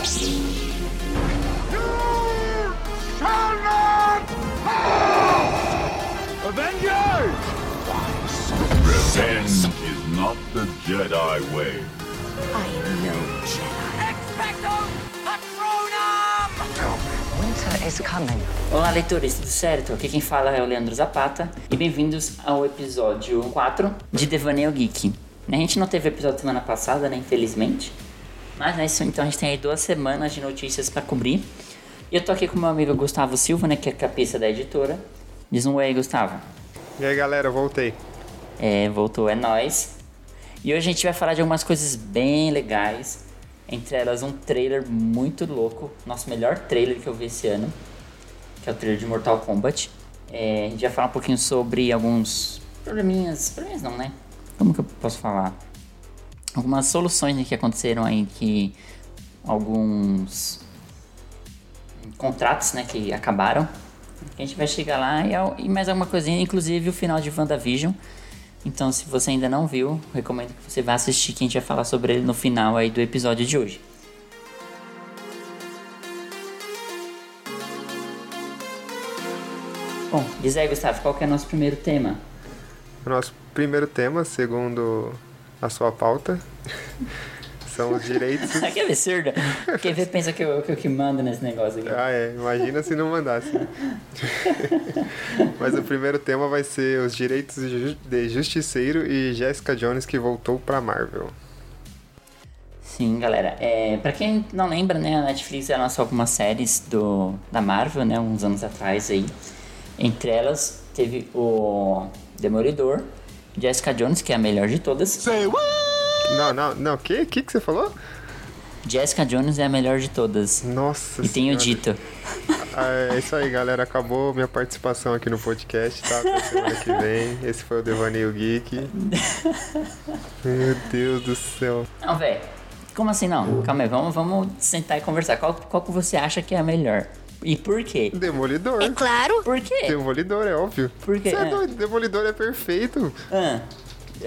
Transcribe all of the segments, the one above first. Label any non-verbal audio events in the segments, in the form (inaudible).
Avengers! Revenge is not the Jedi way. I am no Jedi. Expecto Patronum! Winter is coming. Olá, leitores, tudo certo? Aqui quem fala é o Leandro Zapata e bem-vindos ao episódio 4 de Devaneio Geek. A gente não teve episódio semana passada, né, infelizmente, mas né, isso, então a gente tem aí duas semanas de notícias para cobrir. E eu tô aqui com meu amigo Gustavo Silva, né, que é cabeça da editora. Diz um oi aí, Gustavo. E aí galera, voltei. É, voltou, é nós. E hoje a gente vai falar de algumas coisas bem legais. Entre elas, um trailer muito louco. Nosso melhor trailer que eu vi esse ano. Que é o trailer de Mortal Kombat. É, a gente vai falar um pouquinho sobre alguns probleminhas. Probleminhas não, né? Como que eu posso falar? Algumas soluções né, que aconteceram aí que alguns contratos né, que acabaram. A gente vai chegar lá e, e mais alguma coisinha, inclusive o final de WandaVision. Então, se você ainda não viu, recomendo que você vá assistir, que a gente vai falar sobre ele no final aí do episódio de hoje. Bom, diz aí, Gustavo, qual que é o nosso primeiro tema? O nosso primeiro tema, segundo a sua pauta, são os direitos. (laughs) que absurdo! Quem vê pensa que eu, que eu que mando nesse negócio aqui. Ah, é. Imagina se não mandasse. Mas o primeiro tema vai ser os direitos de Justiceiro e Jessica Jones que voltou pra Marvel. Sim, galera. É, pra quem não lembra, né, a Netflix lançou algumas séries do, da Marvel, né, uns anos atrás aí. Entre elas, teve o Demolidor, Jessica Jones, que é a melhor de todas. Say what? Não, não, não. O que? O que, que você falou? Jessica Jones é a melhor de todas. Nossa E tenho Senhora. dito. Ah, é isso aí, galera. Acabou minha participação aqui no podcast, tá? Até semana que vem. Esse foi o Devaneio Geek. Meu Deus do céu. Não, velho. Como assim não? Calma aí, vamos, vamos sentar e conversar. Qual, qual que você acha que é a melhor? E por quê? Demolidor. É claro. Por quê? Demolidor, é óbvio. Por quê? Você é Ah. doido, Demolidor é perfeito. Ah,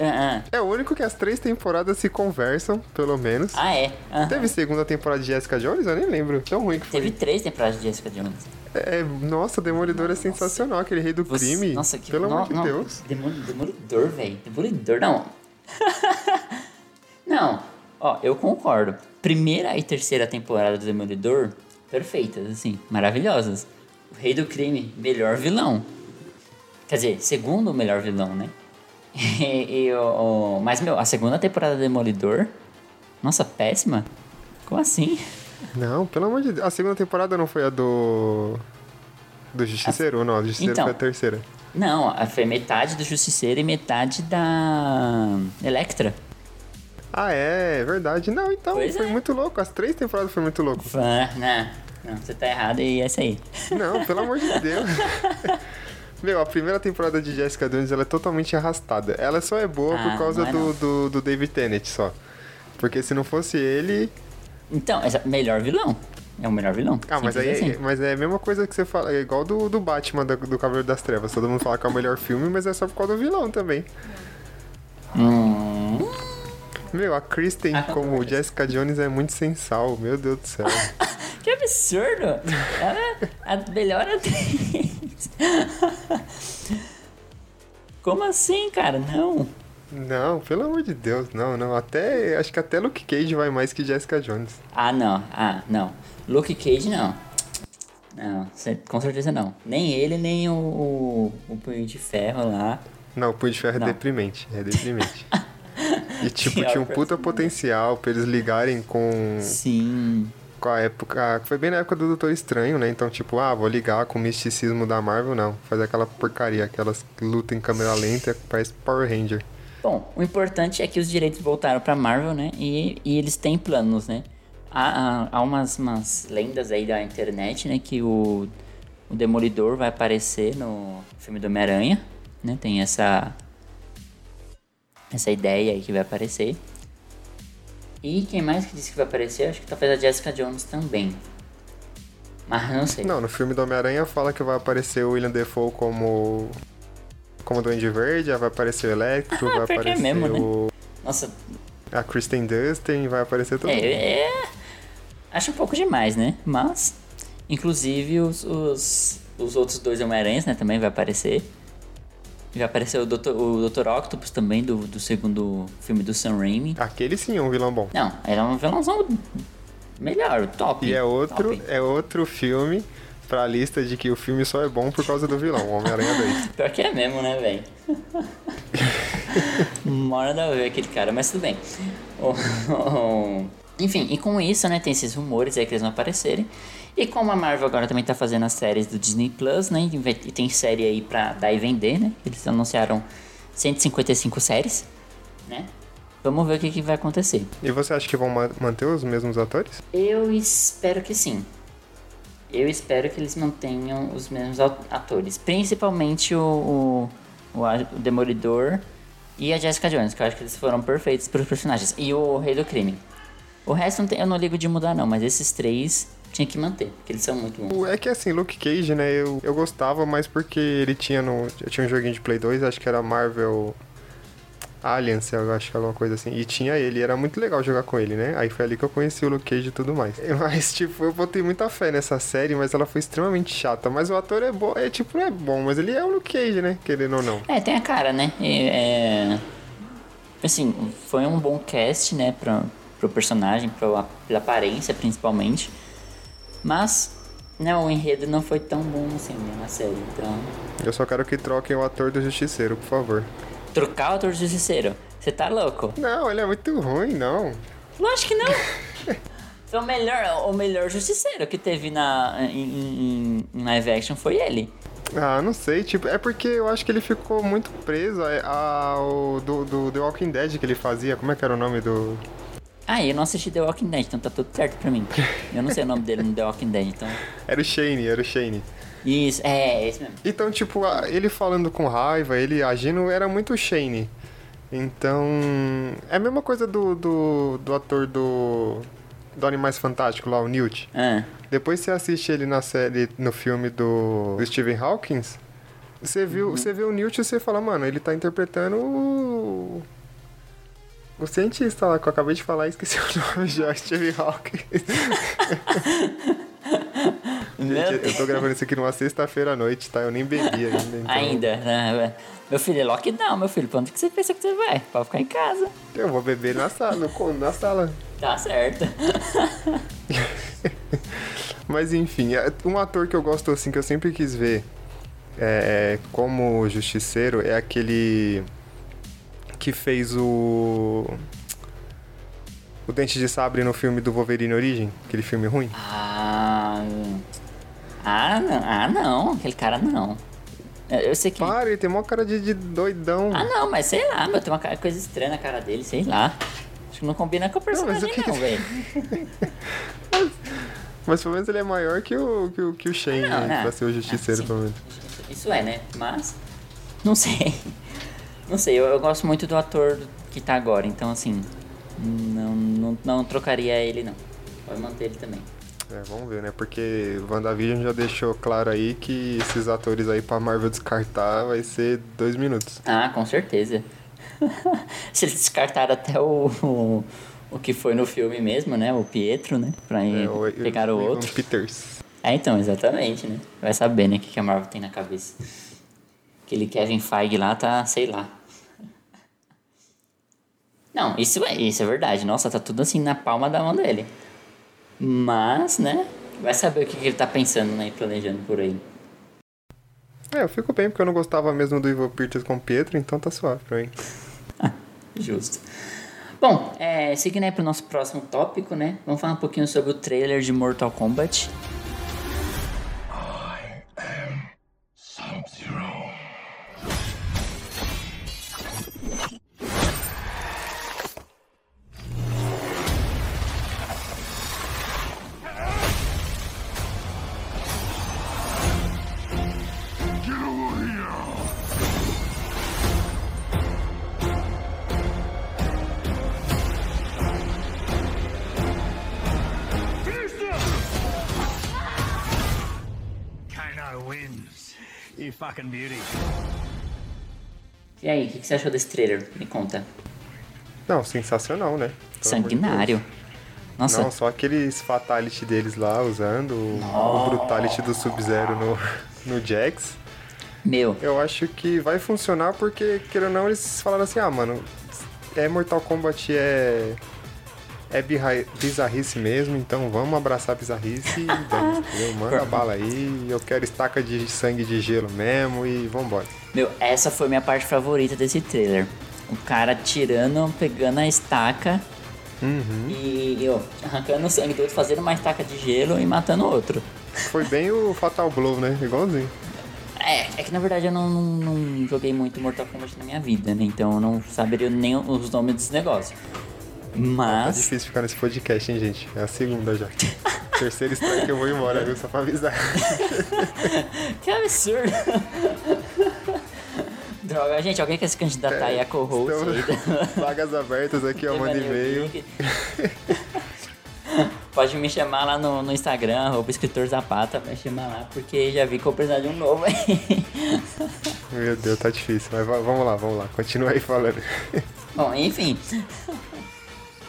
ah, ah. É o único que as três temporadas se conversam, pelo menos. Ah, é. Teve segunda temporada de Jessica Jones? Eu nem lembro. Tão ruim que foi. Teve três temporadas de Jessica Jones. É, nossa, Demolidor é sensacional, aquele rei do Você- crime. Nossa, que Pelo no- amor de não, Deus. Demol- Demolidor, velho. Demolidor, não. (laughs) não, ó, eu concordo. Primeira e terceira temporada do Demolidor, perfeitas, assim, maravilhosas. O Rei do Crime, melhor vilão. Quer dizer, segundo melhor vilão, né? (laughs) E, e o, o- mas, meu, a segunda temporada do Demolidor, nossa, péssima. Como assim? Não, pelo amor de Deus. A segunda temporada não foi a do. Do Justiceiro, não. A do Justiceiro Então. foi a terceira. Não, a- foi metade do Justiceiro e metade da Electra. Ah, é, é verdade. Não, então, Pois foi é. muito louco. As três temporadas foi muito louco. Fã, não, não, você tá errado e é essa aí. Não, pelo amor de (laughs) Deus. Meu, a primeira temporada de Jessica Jones ela é totalmente arrastada. Ela só é boa Ah, por causa é do, do, do David Tennant só. Porque se não fosse ele. Então, essa melhor vilão. É o melhor vilão. Ah, mas aí assim. mas é a mesma coisa que você fala. É igual do, do Batman, do, do Cavaleiro das Trevas. Todo mundo fala que é o melhor filme, mas é só por causa do vilão também. Hum, Meu, a Kristen Ah, como concordo. Jessica Jones é muito sensal. Meu Deus do céu. (laughs) que absurdo! Ela é a melhor atriz. Como assim, cara? Não. não, pelo amor de Deus, não, não. Até. Acho que até Luke Cage vai mais que Jessica Jones. Ah, não. Ah, não. Luke Cage, não. Não, com certeza não. Nem ele, nem o, o, o Punho de Ferro lá. Não, o Punho de Ferro Não. é deprimente. É deprimente. (laughs) E (laughs) tipo, tinha um puta potencial pra eles ligarem com, Sim. com a época. Foi bem na época do Doutor Estranho, né? Então, tipo, ah, vou ligar com o misticismo da Marvel, não. Fazer aquela porcaria, aquelas que lutam em câmera lenta, parece Power Ranger. Bom, o importante é que os direitos voltaram pra Marvel, né? E, e eles têm planos, né? Há, há, há umas, umas lendas aí da internet, né? Que o, o Demolidor vai aparecer no filme do Homem-Aranha, né? Tem essa, essa ideia aí que vai aparecer. E quem mais que disse que vai aparecer? Acho que talvez a Jessica Jones também. Mas não sei. Não, no filme do Homem-Aranha fala que vai aparecer o William Defoe como. Como Duende Verde, vai aparecer o Electro, Ah, (laughs) vai é aparecer mesmo, né? o. Nossa, A Kristen Dunst vai aparecer todo mundo. é, é... Acho um pouco demais, né? Mas, inclusive, os, os, os outros dois Homem-Aranhas, né? Também vai aparecer. Já apareceu o Dr. o Dr. Octopus também, do, do segundo filme do Sam Raimi. Aquele sim é um vilão bom. Não, era um vilãozão melhor, top. E é outro, top. é outro filme pra lista de que o filme só é bom por causa do vilão, Homem-Aranha 2. (laughs) Pior que é mesmo, né, velho? (laughs) Mora da ver aquele cara, mas tudo bem. (laughs) Enfim, e com isso, né, tem esses rumores aí que eles vão aparecerem. E como a Marvel agora também tá fazendo as séries do Disney Plus, né, e tem série aí pra dar e vender, né? Eles anunciaram 155 séries, né? Vamos ver o que, que vai acontecer. E você acha que vão ma- manter os mesmos atores? Eu espero que sim. Eu espero que eles mantenham os mesmos atores. Principalmente o, o, o Demolidor e a Jessica Jones, que eu acho que eles foram perfeitos para os personagens. E o Rei do Crime. O resto não tem- eu não ligo de mudar não, mas esses três tinha que manter, porque eles são muito bons. É que assim, Luke Cage, né, eu, eu gostava, mas porque ele tinha no. Eu tinha um joguinho de Play 2, acho que era Marvel Alliance, eu acho que alguma coisa assim. E tinha ele, era muito legal jogar com ele, né? Aí foi ali que eu conheci o Luke Cage e tudo mais. (laughs) Mas, tipo, eu botei muita fé nessa série, mas ela foi extremamente chata. Mas o ator é bom, é tipo, é bom, mas ele é o Luke Cage, né? Querendo ou não. É, tem a cara, né? É... Assim, foi um bom cast, né, pra, pro personagem, pra, pela aparência principalmente. Mas, né, o enredo não foi tão bom assim né, na série. Então, Eu só quero que troquem o ator do Justiceiro, por favor. trocar o ator de justiceiro. Você tá louco? Não, ele é muito ruim, não. Lógico que não. (laughs) Foi o melhor, o melhor justiceiro que teve na, em, em- em live action foi ele. Ah, não sei, tipo, é porque eu acho que ele ficou muito preso ao do, do The Walking Dead que ele fazia. Como é que era o nome do. Ah, eu não assisti The Walking Dead, então tá tudo certo pra mim. Eu não sei o nome dele no The Walking Dead, então... Era o Shane, era o Shane. Isso, é, é esse mesmo. Então, tipo, ele falando com raiva, ele agindo, era muito Shane. Então. É a mesma coisa do, do, do ator do. Do Animais Fantásticos lá, o Newt. Ah, Depois você assiste ele na série, no filme do, do Stephen Hawking. Você viu, você vê o Newt e você fala, mano, ele tá interpretando o. O cientista lá que eu acabei de falar e esqueci o nome (laughs) já, Stephen Hawking. (laughs) Gente, eu tô gravando isso aqui numa sexta-feira à noite, tá? Eu nem bebi ainda. Então Ainda, né? Meu filho, é lockdown, meu filho. Pra onde que você pensa que você vai? Pra ficar em casa. Eu vou beber na sala, no, na sala. Tá certo. (laughs) Mas enfim, é- um ator que eu gosto assim, que eu sempre quis ver é, como justiceiro é aquele que fez o. O Dente de Sabre no filme do Wolverine Origem, aquele filme ruim. Ah. Ah, não. Ah, não. Aquele cara não. Eu eu sei que. Para, ele tem mó cara de, de doidão. Ah, não, mas sei lá, meu. Tem uma coisa estranha na cara dele, sei lá. Acho que não combina com o mas personagem, que não, que- velho. (laughs) Mas pelo menos ele é maior que o, que o, que o Shane, Não, não. pra ser o justiceiro, Ah, pelo menos. Isso é, né? Mas. Não sei. Não sei, eu, eu gosto muito do ator que tá agora, então assim. Não, não, não trocaria ele, não. Pode manter ele também. É, vamos ver, né? Porque WandaVision já deixou claro aí que esses atores aí pra Marvel descartar vai ser dois minutos. Ah, com certeza. (laughs) Se eles descartaram até o, o, o que foi no filme mesmo, né? O Pietro, né? Pra ir É, o- pegar o o outro. Peters. É, então, exatamente, né? Vai saber, né? O que que a Marvel tem na cabeça. Aquele Kevin Feige lá tá, sei lá. Não, isso é, isso é verdade. Nossa, tá tudo assim na palma da mão dele. Mas, né? Vai saber o que, que ele tá pensando, né? E planejando por aí. É, eu fico bem porque eu não gostava mesmo do Ivo Peters com o Pietro, então tá suave pra mim. (laughs) Justo. Bom, é, seguindo aí pro nosso próximo tópico, né? Vamos falar um pouquinho sobre o trailer de Mortal Kombat. E aí, o que, que você achou desse trailer? Me conta. Não, sensacional, né? Pelo de Sanguinário. Nossa, Não, só aqueles fatality deles lá usando, o, o brutality do Sub-Zero no, (laughs) no Jax. meu, Eu acho que vai funcionar porque, querendo ou não, eles falaram assim, ah, mano, é Mortal Kombat, é. É birra- bizarrice mesmo, então vamos abraçar a bizarrice e (laughs) dane? Manda bala aí, eu quero estaca de sangue de gelo mesmo e vambora. meu, essa foi minha parte favorita desse trailer. O cara tirando, pegando a estaca e, e, ó, arrancando o sangue do outro, fazendo uma estaca de gelo e matando o outro. Foi bem o Fatal Blow, né? Igualzinho. É, é que na verdade eu não, não, não joguei muito Mortal Kombat na minha vida, né? Então eu não saberia nem os nomes dos negócios. Tá Mas. difícil ficar nesse podcast, hein, gente? É a segunda já. (laughs) Terceira strike eu vou embora, viu? Só pra avisar. (laughs) Que absurdo! (laughs) Droga, gente, alguém quer se candidatar aí a co-host aí? Estamos- Vagas abertas aqui, ó, manda e-mail. Pode me chamar lá no, no Instagram, arroba escritor Zapata, vai chamar lá, porque já vi que eu precisar de um novo aí. Meu Deus, tá difícil. Mas va- vamos lá, vamos lá. Continua aí falando. Bom, enfim.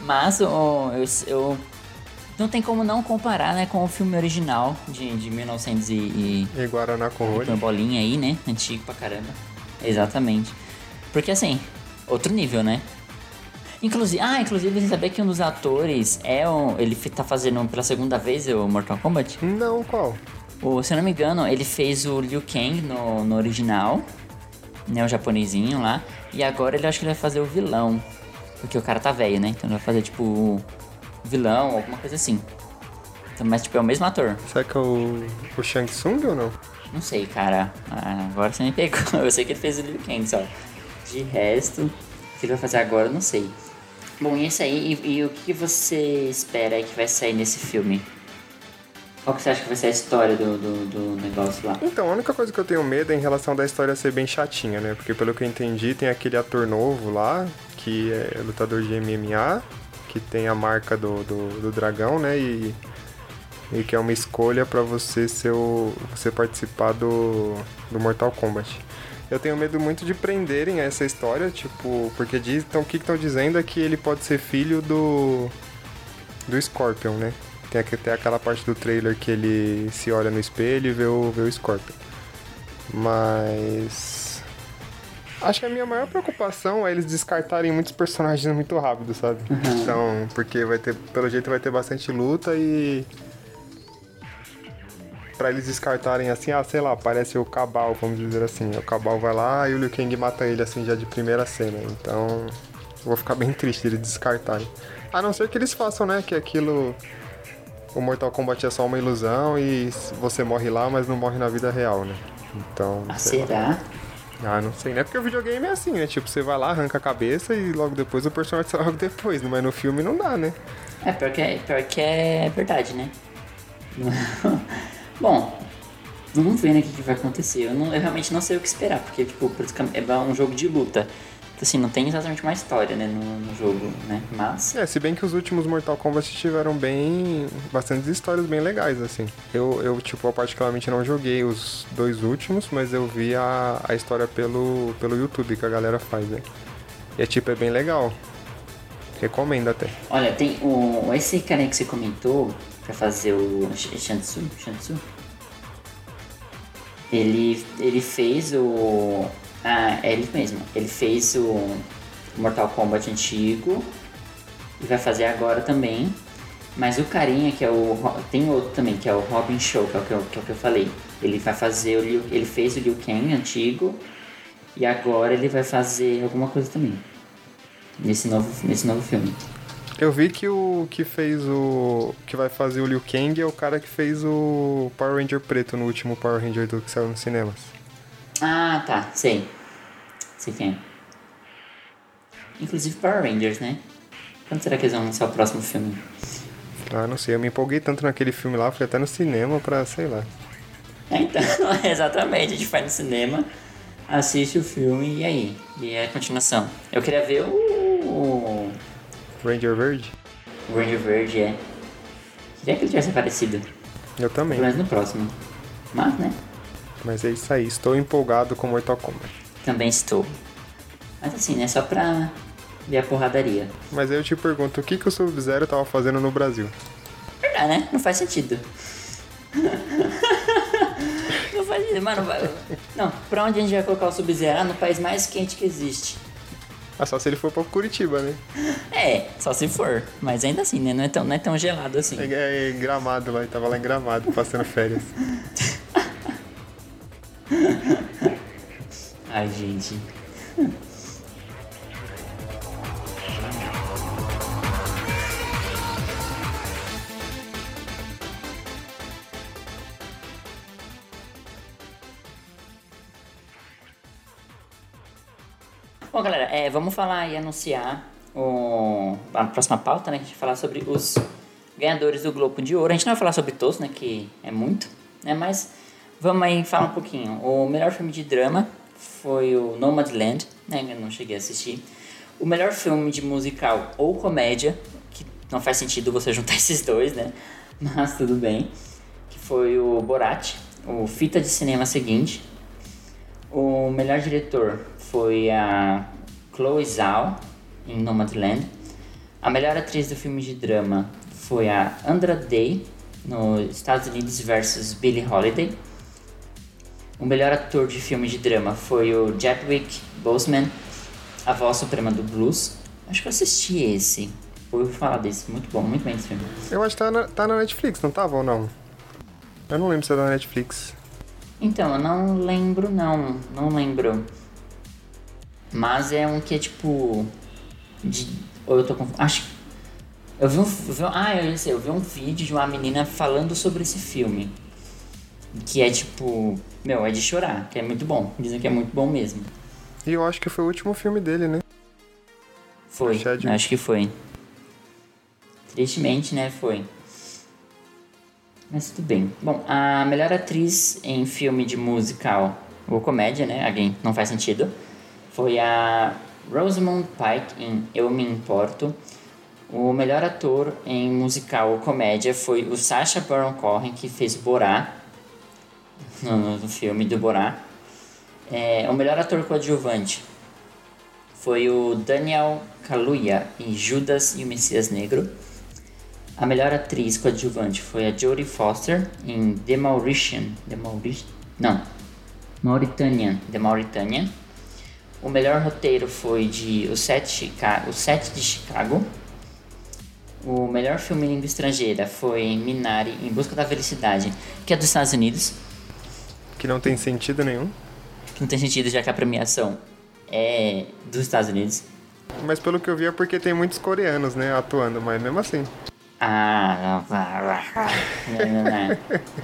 Mas o, eu, eu- Não tem como não comparar, né, com o filme original de, de 1900 e... e E Guaraná com uma bolinha aí, né? Antigo pra caramba. Exatamente. Porque assim, outro nível, né? Inclusive, ah, inclusive você sabia que um dos atores é o. Ele tá fazendo pela segunda vez o Mortal Kombat? Não, qual? O, se eu não me engano, ele fez o Liu Kang no, no original, né? O japonesinho lá. E agora ele acho que ele vai fazer o vilão. Porque o cara tá velho, né? Então ele vai fazer tipo vilão, alguma coisa assim. Então, mas tipo, é o mesmo ator. Será que é o, o Shang Tsung ou não? Não sei, cara. Ah, agora você me pegou. (laughs) Eu sei que ele fez o Liu Kang só. De resto, o que ele vai fazer agora, eu não sei. Bom, e isso aí. E, e o que você espera aí que vai sair nesse filme? Qual que você acha que vai ser a história do, do, do negócio lá? Então, a única coisa que eu tenho medo é em relação da história ser bem chatinha, né? Porque pelo que eu entendi, tem aquele ator novo lá, que é lutador de MMA, que tem a marca do, do, do dragão, né? E, e que é uma escolha pra você ser o, você participar do, do Mortal Kombat. Eu tenho medo muito de prenderem essa história, tipo, porque diz, então o que estão dizendo é que ele pode ser filho do do Scorpion, né? Tem tem aquela parte do trailer que ele se olha no espelho e vê o, vê o Scorpion. Mas. Acho que a minha maior preocupação é eles descartarem muitos personagens muito rápido, sabe? Então, porque vai ter, pelo jeito vai ter bastante luta e. Pra eles descartarem assim, ah, sei lá, aparece o Cabal, vamos dizer assim. O Cabal vai lá e o Liu Kang mata ele assim já de primeira cena. Então, eu vou ficar bem triste eles descartarem. A não ser que eles façam, né, que aquilo o Mortal Kombat é só uma ilusão e você morre lá, mas não morre na vida real, né? Então. Ah, sei lá. Ah, não sei, né? Porque o videogame é assim, né? Tipo, você vai lá, arranca a cabeça e logo depois o personagem sai logo depois, mas no filme não dá, né? É, pior que é, pior que é verdade, né? (laughs) Bom, vamos ver né, o que, vai acontecer. Eu, não- eu realmente não sei o que esperar, porque, tipo, é um jogo de luta. Então, assim, não tem exatamente uma história, né, no, no jogo, né? Mas, É, se bem que os últimos Mortal Kombat tiveram bem. bastantes histórias bem legais, assim. Eu, eu tipo, eu particularmente não joguei os dois últimos, mas eu vi a, a história pelo, pelo YouTube que a galera faz, né? E é tipo, é bem legal. Recomendo até. olha, tem o... Esse cara que você comentou pra fazer o Sh- Shansu, Shansu, ele, ele fez o... Ah, é ele mesmo. Ele fez o Mortal Kombat antigo e vai fazer agora também. Mas o carinha que é o. Tem outro também, que é o Robin Show, que é o que eu, que é o que eu falei. Ele vai fazer o Liu, Ele fez o Liu Kang antigo e agora ele vai fazer alguma coisa também. Nesse novo, nesse novo filme. Eu vi que o que fez o. que vai fazer o Liu Kang é o cara que fez o Power Ranger preto no último Power Ranger do que saiu nos cinemas. Ah, tá, sei. Quem é. Inclusive Power Rangers, né? Quando será que eles vão lançar o próximo filme? Ah, não sei, eu me empolguei tanto naquele filme lá, fui até no cinema pra, sei lá. É, então, (laughs) exatamente, a gente vai no cinema, assiste o filme e aí? E é a continuação. Eu queria ver o. o Ranger Verde? o Ranger Verde, é. Queria que ele tivesse aparecido. Eu também. Pelo menos no próximo. Mas, né? Mas é isso aí, estou empolgado com Mortal Kombat. Também estou. Mas assim, né? Só pra. ver a porradaria. Mas aí eu te pergunto, o que, que o Sub-Zero tava fazendo no Brasil? Verdade, né? Não faz sentido. (laughs) Não faz sentido, mano. vai- Não, pra onde a gente vai colocar o Sub-Zero? Ah, no país mais quente que existe. Ah, só se ele for pra Curitiba, né? É, só se for. Mas ainda assim, né? Não é tão, não é tão gelado assim. É, é Gramado lá, ele tava lá em Gramado, passando férias. (laughs) Ai, gente. Bom, galera, é, vamos falar e anunciar o, a próxima pauta, né? Que a gente vai falar sobre os ganhadores do Globo de Ouro. A gente não vai falar sobre todos, né? Que é muito, né? Mas vamos aí falar um pouquinho. O melhor filme de drama foi o Nomadland, né? Eu não cheguei a assistir. O melhor filme de musical ou comédia, que não faz sentido você (laughs) juntar esses dois, né? Mas tudo bem. Que foi o Borat, o fita de cinema seguinte. O melhor diretor foi a Chloe Zhao, em Nomadland. A melhor atriz do filme de drama foi a Andra Day, no Estados Unidos versus Billie Holiday. O melhor ator de filme de drama foi o Chadwick Boseman, a voz suprema do blues. Acho que eu assisti esse. Ouvi falar desse. Muito bom, muito bem esse filme. Eu acho que tá na, tá na Netflix, não tava ou não? Eu não lembro se é da Netflix. Então, eu não lembro não, não lembro. Mas é um que é tipo. De, ou eu tô com. Acho que. Eu vi um. eu vi um- ah, eu sei, eu vi um vídeo de uma menina falando sobre esse filme. Que é tipo. Meu, é de chorar, que é muito bom. Dizem que é muito bom mesmo. E eu acho que foi o último filme dele, né? Foi, Chadwick. acho que foi. Tristemente, né? Foi. Mas tudo bem. Bom, a melhor atriz em filme de musical ou comédia, né? Alguém não faz sentido. Foi a Rosamund Pike em Eu Me Importo. O melhor ator em musical ou comédia foi o Sacha Baron Cohen, que fez Borá no, no filme do Borá. É, o melhor ator coadjuvante foi o Daniel Kaluuya em Judas e o Messias Negro. A melhor atriz coadjuvante foi a Jodie Foster em The Mauritian. The Mauritian? Não. Mauritanian. The Mauritanian. O melhor roteiro foi de O Sete, Chica o Sete de Chicago. O melhor filme em língua estrangeira foi Minari em Busca da Felicidade, que é dos Estados Unidos. Que não tem sentido nenhum. Que não tem sentido já que a premiação é dos Estados Unidos. Mas pelo que eu vi é porque tem muitos coreanos, né, atuando, mas mesmo assim. Ah, não, não, não, não.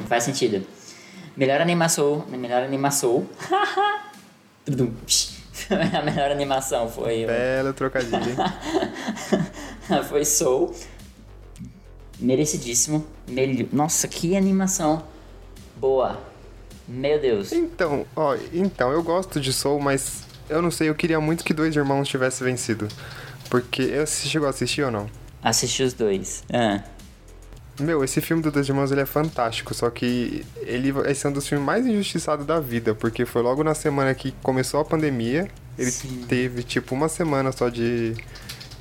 Faz sentido. Melhor animação. Melhor animação. (laughs) A melhor animação foi. Belo trocadilho, hein? (laughs) foi Soul. Merecidíssimo. Melhor. Nossa, que animação boa. Meu Deus. Então, ó, então, eu gosto de Soul, mas eu não sei, eu queria muito que dois irmãos tivessem vencido. Porque eu você chegou a assistir ou não? Assisti os dois. Ah, Meu, esse filme do Dois Irmãos ele é fantástico, só que ele esse é um dos filmes mais injustiçados da vida, porque foi logo na semana que começou a pandemia, ele Sim. teve tipo uma semana só de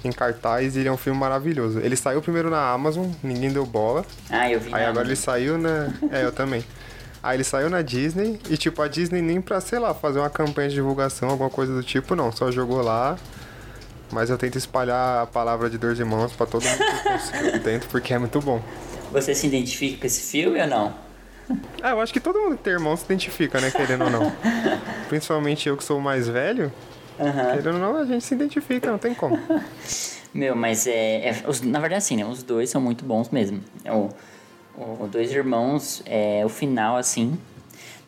em cartaz e ele é um filme maravilhoso. Ele saiu primeiro na Amazon, ninguém deu bola. ah eu vi. Aí agora ele saiu na. É, eu também. Aí ele saiu na Disney e, tipo, a Disney nem pra, sei lá, fazer uma campanha de divulgação, alguma coisa do tipo, não. Só jogou lá. Mas eu tento espalhar a palavra de Dois Irmãos pra todo mundo que conseguiu (laughs) dentro, porque é muito bom. Você se identifica com esse filme ou não? Ah, eu acho que todo mundo que tem irmão se identifica, né, querendo ou não. (laughs) Principalmente eu que sou o mais velho. Querendo ou não, a gente se identifica, não tem como. (laughs) Meu, mas é. é- os- na verdade, assim, né? Os dois são muito bons mesmo. É O, o Dois Irmãos, é, o final, assim.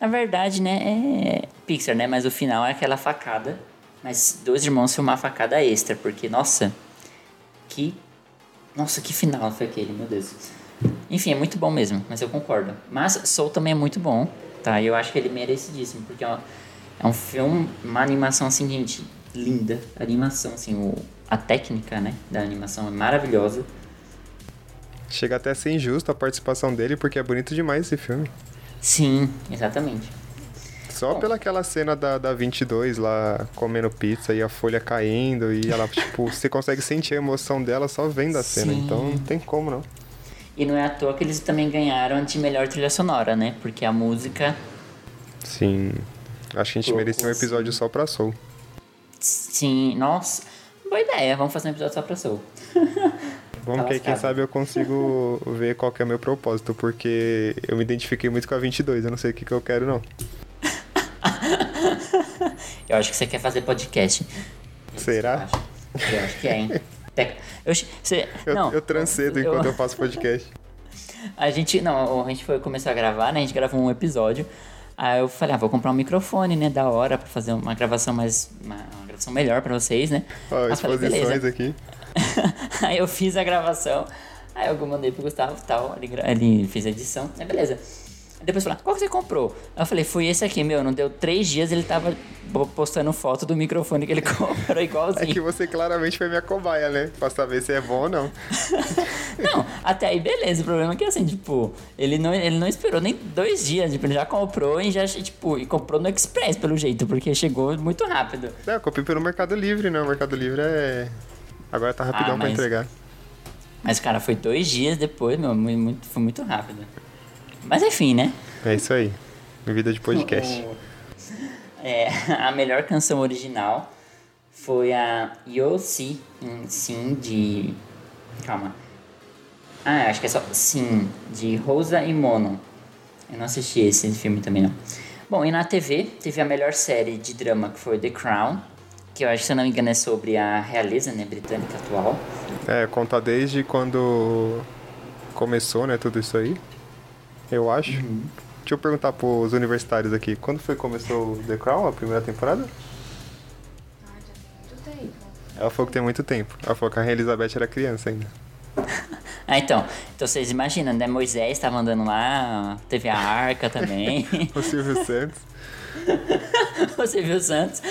Na verdade, né? É Pixar, né? Mas o final é aquela facada. Mas Dois Irmãos foi uma facada extra, porque, nossa. Que. Nossa, que final foi aquele, meu Deus. Enfim, é muito bom mesmo, mas eu concordo. Mas Soul também é muito bom, tá? E eu acho que ele é merecidíssimo, porque é um, é um filme, uma animação assim, gente, linda. A animação, assim, o, a técnica, né, da animação é maravilhosa. Chega até a ser injusto a participação dele, porque é bonito demais esse filme. Sim, exatamente. Só pela aquela cena da, da 22 lá comendo pizza e a folha caindo e ela, (laughs) tipo, você consegue sentir a emoção dela só vendo a cena. Sim. Então não tem como não. E não é à toa que eles também ganharam de melhor trilha sonora, né? Porque a música, Sim. Acho que a gente Pô, merecia um episódio só pra Soul. sim, nossa, boa ideia. Vamos fazer um episódio só pra Soul. (laughs) Vamos Tá que aí, quem sabe eu consigo (laughs) ver qual que é o meu propósito, porque eu me identifiquei muito com a 22, eu não sei o que, que eu quero não. (laughs) Eu acho que você quer fazer podcast. Será? Eu acho, eu acho que é, hein? (laughs) Eu, você, Eu, não, eu trancedo enquanto eu faço podcast. A gente, não, a gente foi começar a gravar, né? A gente gravou um episódio. Aí eu falei, ah, vou comprar um microfone, né? Da hora pra fazer uma gravação mais. Uma, uma gravação melhor pra vocês, né? Ó, falei, exposições beleza. aqui. (laughs) aí eu fiz a gravação. Aí eu mandei pro Gustavo e tal. Ele, ele fez a edição. Aí beleza. Depois falou, qual que você comprou? Aí eu falei, foi esse aqui, meu. Não deu três dias, ele tava postando foto do microfone que ele (laughs) comprou É igualzinho. que você claramente foi minha cobaia, né? Pra saber se é bom ou não. (laughs) Não, até aí beleza. O problema é que assim, tipo, ele não, ele não esperou nem dois dias. Tipo, ele já comprou e já, tipo, e comprou no Express, pelo jeito, porque chegou muito rápido. É, eu comprei pelo Mercado Livre, né? O Mercado Livre é. Agora tá rapidão Ah, pra mas- entregar. Mas, cara, foi dois dias depois, meu, mu- muito, foi muito rápido. Mas enfim, né? É isso aí. Vida de podcast. (laughs) É, a melhor canção original foi a Yo Si Sim de. Calma. Ah, acho que é só Sim, de Rosa e Mono. Eu não assisti esse filme também não. Bom, e na TV teve a melhor série de drama que foi The Crown, que eu acho que se eu não me engano é sobre a realeza né, britânica atual. É, conta desde quando começou, né? Tudo isso aí. Eu acho. Uhum. Deixa eu perguntar pros universitários aqui. Quando foi que começou o The Crown, a primeira temporada? Muito tempo. Ela falou que tem muito tempo. Ela falou que a Rainha Elizabeth era criança ainda. (laughs) Ah, então. Então vocês imaginam, né? Moisés estava andando lá, teve a arca também. (laughs) O Silvio Santos. Você (laughs) viu o Santos?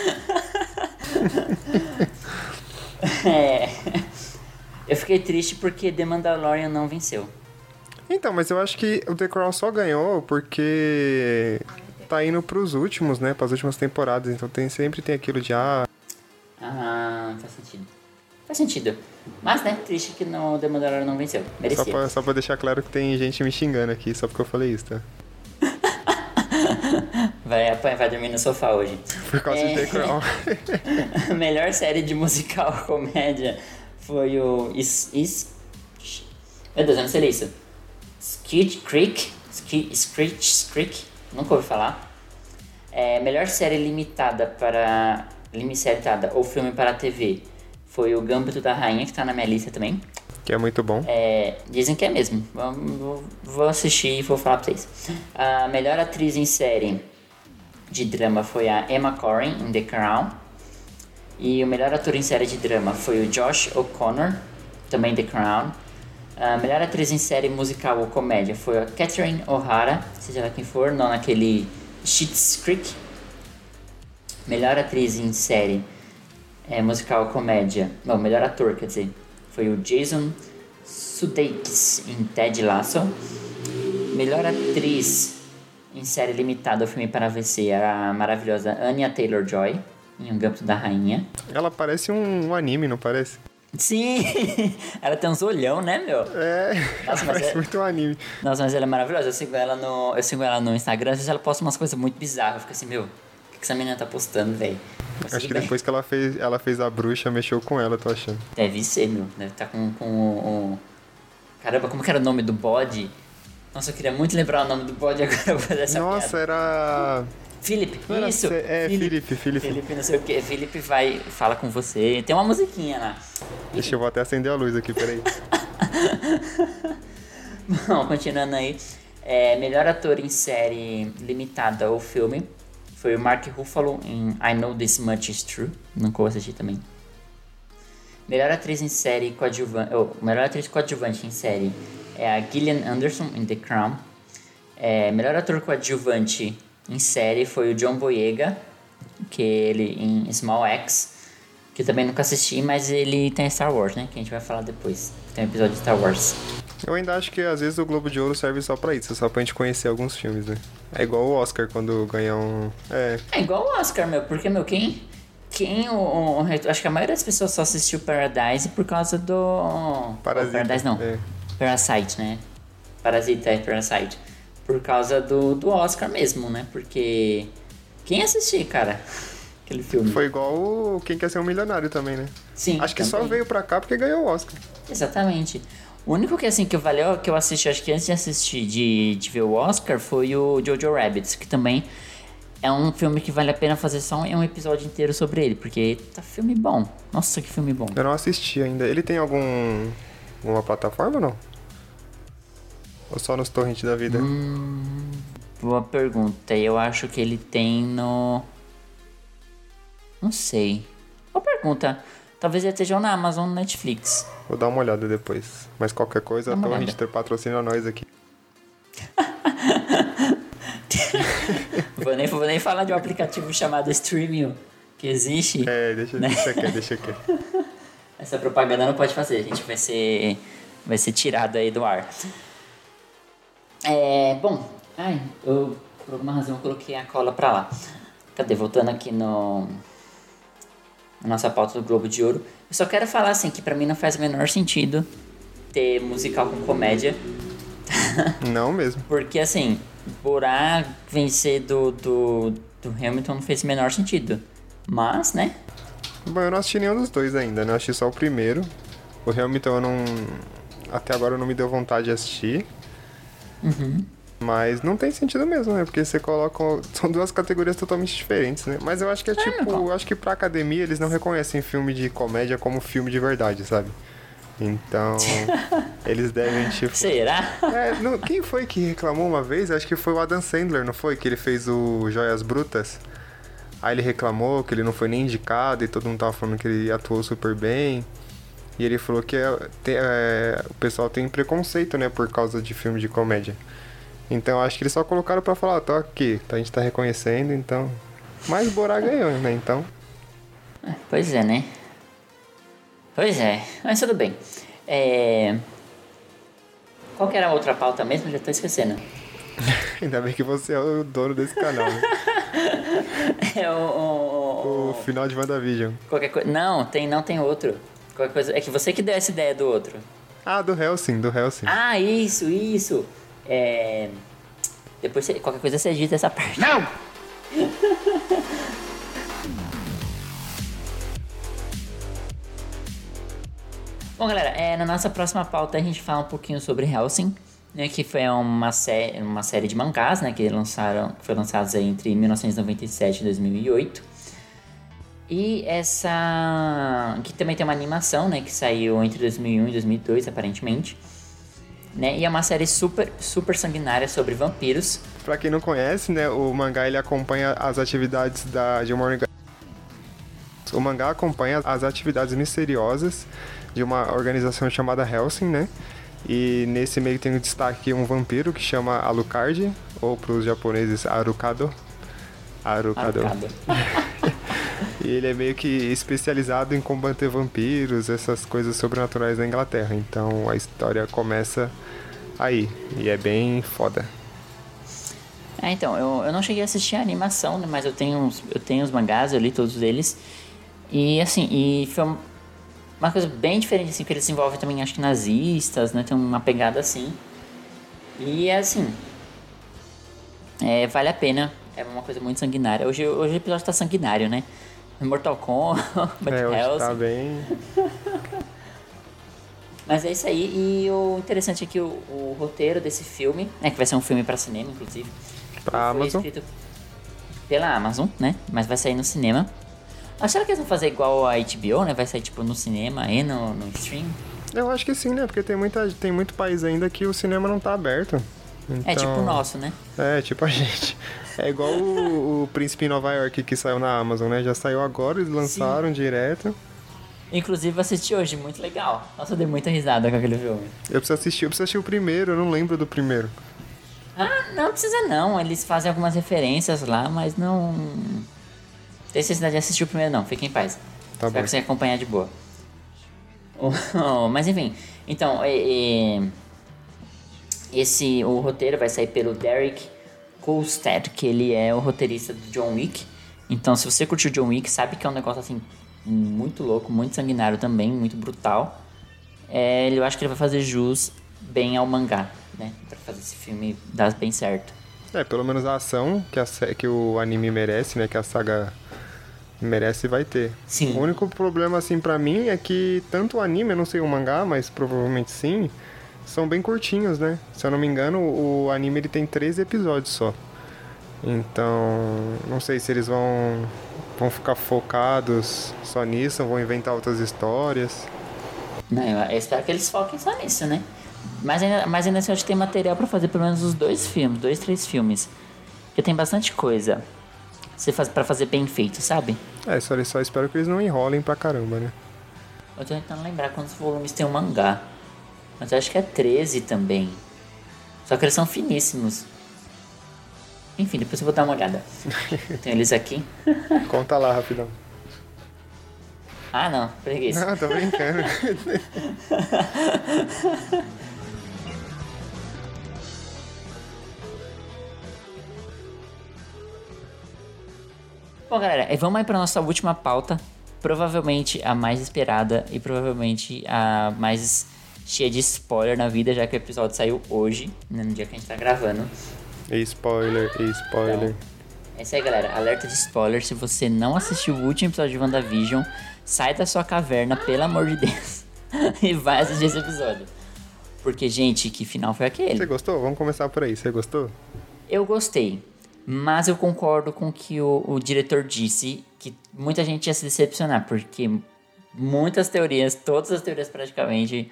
(laughs) é. Eu fiquei triste porque The Mandalorian não venceu. Então, mas eu acho que o The Crown só ganhou porque tá indo pros últimos, né? Pras últimas temporadas. Então tem, sempre tem aquilo de ah, Ah, faz sentido. Faz sentido. Mas, né, triste que no The Mandalorian não venceu. só Merecia. pra, só pra deixar claro que tem gente me xingando aqui, só porque eu falei isso, tá? Vai, apanhar- vai dormir no sofá hoje. Por causa É. de The Crown. A melhor série de musical (laughs) comédia foi o. Is, is... Meu Deus, eu não sei ler isso. Skid Creek. Screech Creek. Nunca ouvi falar. É, melhor série limitada para. Limitada ou filme para TV foi o Gambito da Rainha, que tá na minha lista também. que é muito bom. É, dizem que é mesmo. Vou, vou assistir e vou falar pra vocês. A melhor atriz em série de drama foi a Emma Corrin em The Crown. E o melhor ator em série de drama foi o Josh O'Connor, também The Crown. A melhor atriz em série musical ou comédia foi a Catherine O'Hara, seja lá quem for, não naquele Schitt's Creek. Melhor atriz em série é, musical ou comédia, não, melhor ator, quer dizer, foi o Jason Sudeikis em Ted Lasso. Melhor atriz em série limitada ou filme para VC a maravilhosa Anya Taylor-Joy em Um Gambito da Rainha. Ela parece um, um anime, não parece? Sim! (laughs) ela tem uns olhão, né, meu? É, Nossa, mas parece é- muito um anime. Nossa, mas ela é maravilhosa. Eu sigo ela no, eu sigo ela no Instagram, às vezes ela posta umas coisas muito bizarras. Eu fico assim, meu, o que, que essa menina tá postando, velho? Acho que bem. depois que ela fez, ela fez a bruxa, mexeu com ela, tô achando. Deve ser, meu. Deve estar com, com o, o- Caramba, como que era o nome do bode? Nossa, eu queria muito lembrar o nome do bode (laughs) agora eu vou fazer essa Nossa, piada. era. Felipe, era isso. É, Felipe, Felipe. Felipe, não sei o que. Felipe vai, fala com você. Tem uma musiquinha lá. Deixa eu vou até acender a luz aqui, peraí. (laughs) Bom, continuando aí. É, melhor ator em série limitada ou filme foi o Mark Ruffalo em I Know This Much Is True. Nunca vou assistir também. Melhor atriz em série coadjuvante. Oh, melhor atriz coadjuvante em série é a Gillian Anderson em The Crown. É, melhor ator coadjuvante em série foi o John Boyega, que ele em Small X, que eu também nunca assisti, mas ele tem Star Wars, né? Que a gente vai falar depois. Tem um episódio de Star Wars. Eu ainda acho que às vezes o Globo de Ouro serve só pra isso, só pra gente conhecer alguns filmes, né? É igual o Oscar quando ganha um. É, É igual o Oscar, meu, porque, meu, quem. Quem o, o- Acho que a maioria das pessoas só assistiu Paradise por causa do. Parasita, Oh, Paradise não. é. Parasite, né? Parasita é Parasite. Por causa do, do Oscar mesmo, né? Porque. Quem assistiu, cara? (laughs) Aquele filme. foi igual o Quem Quer Ser um Milionário também, né? Sim. Acho que só também. veio pra cá porque ganhou o Oscar. Exatamente. O único que assim que valeu que eu assisti, acho que antes de assistir de, de ver o Oscar, foi o Jojo Rabbit, que também é um filme que vale a pena fazer só um, um episódio inteiro sobre ele, porque tá filme bom. Nossa, que filme bom. Eu não assisti ainda. Ele tem algum. Alguma plataforma ou não? Ou só nos torrents da vida? Boa pergunta. Eu acho que ele tem no. Não sei. Boa pergunta. Talvez ele esteja na Amazon ou Netflix. Vou dar uma olhada depois. Mas qualquer coisa, a torrent patrocina nós aqui. (laughs) Vou nem, vou nem falar de um aplicativo chamado Streamio, que existe. É, deixa, Né? deixa aqui, deixa aqui. (laughs) Essa propaganda não pode fazer, a gente vai ser, vai ser tirado aí do ar. É, bom, ai, eu por alguma razão eu coloquei a cola pra lá. Cadê? Voltando aqui no na nossa pauta do Globo de Ouro. Eu só quero falar assim que pra mim não faz o menor sentido ter musical com comédia, Não mesmo. (laughs) porque assim, Borá vencer do, do, do Hamilton não fez o menor sentido. Mas, né? Bom, eu não assisti nenhum dos dois ainda, né? Eu assisti só o primeiro. O Hamilton eu não. Até agora não me deu vontade de assistir. Mas não tem sentido mesmo, né? Porque você coloca. (laughs) São duas categorias totalmente diferentes, né? Mas eu acho que é tipo. não. Eu acho que pra academia eles não reconhecem filme de comédia como filme de verdade, sabe? Então. (laughs) eles devem, tipo. Será? É, não, quem foi que reclamou uma vez? Acho que foi o Adam Sandler, não foi? Que ele fez o Joias Brutas. Aí ele reclamou que ele não foi nem indicado e todo mundo tava falando que ele atuou super bem. E ele falou que é, tem- é, o pessoal tem preconceito, né, por causa de filme de comédia. Então acho que eles só colocaram pra falar, ó, tô aqui, a gente tá reconhecendo, então. Mas Borá ganhou, né? Então. Pois é, né? Pois é, mas tudo bem. É... Qual que era a outra pauta mesmo? Já tô esquecendo. (laughs) Ainda bem que você é o dono desse canal, né? (laughs) (laughs) É o... o- O final de WandaVision. Qualquer coisa... Não, tem, não tem outro. Qualquer coisa... É que você que deu essa ideia do outro. Ah, do Helsing, do Helsing. Ah, isso, isso. É... Depois, você- qualquer coisa você edita essa parte. Não! (laughs) Bom, galera, é, na nossa próxima pauta a gente fala um pouquinho sobre Helsing, né, que foi uma, uma série de mangás, né, que lançaram, que foi lançados entre 1997 e 2008. E essa que também tem uma animação, né, que saiu entre 2001 e 2002, aparentemente. Né, e é uma série super super sanguinária sobre vampiros. Pra quem não conhece, né, o mangá ele acompanha as atividades da, de uma O mangá acompanha as atividades misteriosas de uma organização chamada Helsing, né? E nesse meio tem um destaque um vampiro que chama Alucard, ou para os japoneses Arukado. Arukado. Arcada. (laughs) E ele é meio que especializado em combater vampiros, essas coisas sobrenaturais da Inglaterra. Então a história começa aí. E é bem foda. É, então, eu, eu não cheguei a assistir a animação, né, mas eu tenho, uns, eu tenho os mangás, eu li todos eles. E assim, e foi uma coisa bem diferente, assim, que eles envolvem também, acho que nazistas, né? Tem uma pegada assim. E assim. É, vale a pena. É uma coisa muito sanguinária. Hoje, hoje o episódio tá sanguinário, né? Mortal Kombat, (laughs) É, hoje tá bem. (laughs) Mas é isso aí. E o interessante é que o, o roteiro desse filme, né? Que vai ser um filme pra cinema, inclusive. Pra foi Amazon. escrito pela Amazon, né? Mas vai sair no cinema. Ah, será que eles vão fazer igual a HBO, né? Vai sair tipo no cinema e no, no stream? Eu acho que sim, né? Porque tem, muita, tem muito país ainda que o cinema não tá aberto. É tipo o Então- nosso, né? É, tipo a (laughs) gente. É igual o, o Príncipe em Nova York que saiu na Amazon, né? Já saiu agora, eles lançaram direto. Inclusive eu assisti hoje, muito legal. Nossa, eu dei muita risada com aquele filme. Eu preciso assistir, eu preciso assistir o primeiro, eu não lembro do primeiro. Ah, não precisa não. Eles fazem algumas referências lá, mas não. Tem necessidade de assistir o primeiro não, fiquem em paz. Tá Você vai bom. conseguir acompanhar de boa. (laughs) Oh, mas enfim, então, é, é, esse o roteiro vai sair pelo Derek Kolstad, que ele é o roteirista do John Wick. Então, se você curtiu John Wick, sabe que é um negócio assim muito louco, muito sanguinário também, muito brutal. É, eu acho que ele vai fazer jus bem ao mangá, né? Pra fazer esse filme dar bem certo. É, pelo menos a ação que, a, que o anime merece, né? Que a saga merece vai ter. Sim. O único problema, assim, pra mim é que tanto o anime, eu não sei o mangá, mas provavelmente sim, são bem curtinhos, né? Se eu não me engano, o anime ele tem 13 episódios só. Então, não sei se eles vão, vão ficar focados só nisso, vão inventar outras histórias. Não, eu, espero que eles foquem só nisso, né? Mas ainda, mas ainda assim, eu acho que tem material pra fazer pelo menos os dois filmes, dois, três filmes. Porque tem bastante coisa. Você faz para fazer bem feito, sabe? É, só, só espero que eles não enrolem pra caramba, né? Eu tô tentando lembrar quantos volumes tem o mangá. Mas eu acho que é 13 também. Só que eles são finíssimos. Enfim, depois eu vou dar uma olhada. (laughs) Tem eles aqui. Conta lá, rapidão. Ah, não, preguiça. Ah, tô brincando. (laughs) Bom, galera, e vamos aí pra nossa última pauta. Provavelmente a mais esperada e provavelmente a mais cheia de spoiler na vida, já que o episódio saiu hoje, né, no dia que a gente tá gravando. E spoiler, e spoiler. É isso aí, galera. Alerta de spoiler. Se você não assistiu o último episódio de WandaVision, sai da sua caverna, pelo amor de Deus. (laughs) e vai assistir esse episódio. Porque, gente, que final foi aquele? Você gostou? Vamos começar por aí. Você gostou? Eu gostei, mas eu concordo com o que o, o diretor disse, que muita gente ia se decepcionar, porque muitas teorias, todas as teorias praticamente,